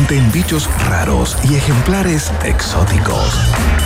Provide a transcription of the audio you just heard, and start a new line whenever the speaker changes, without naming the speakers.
abundante en bichos raros y ejemplares exóticos.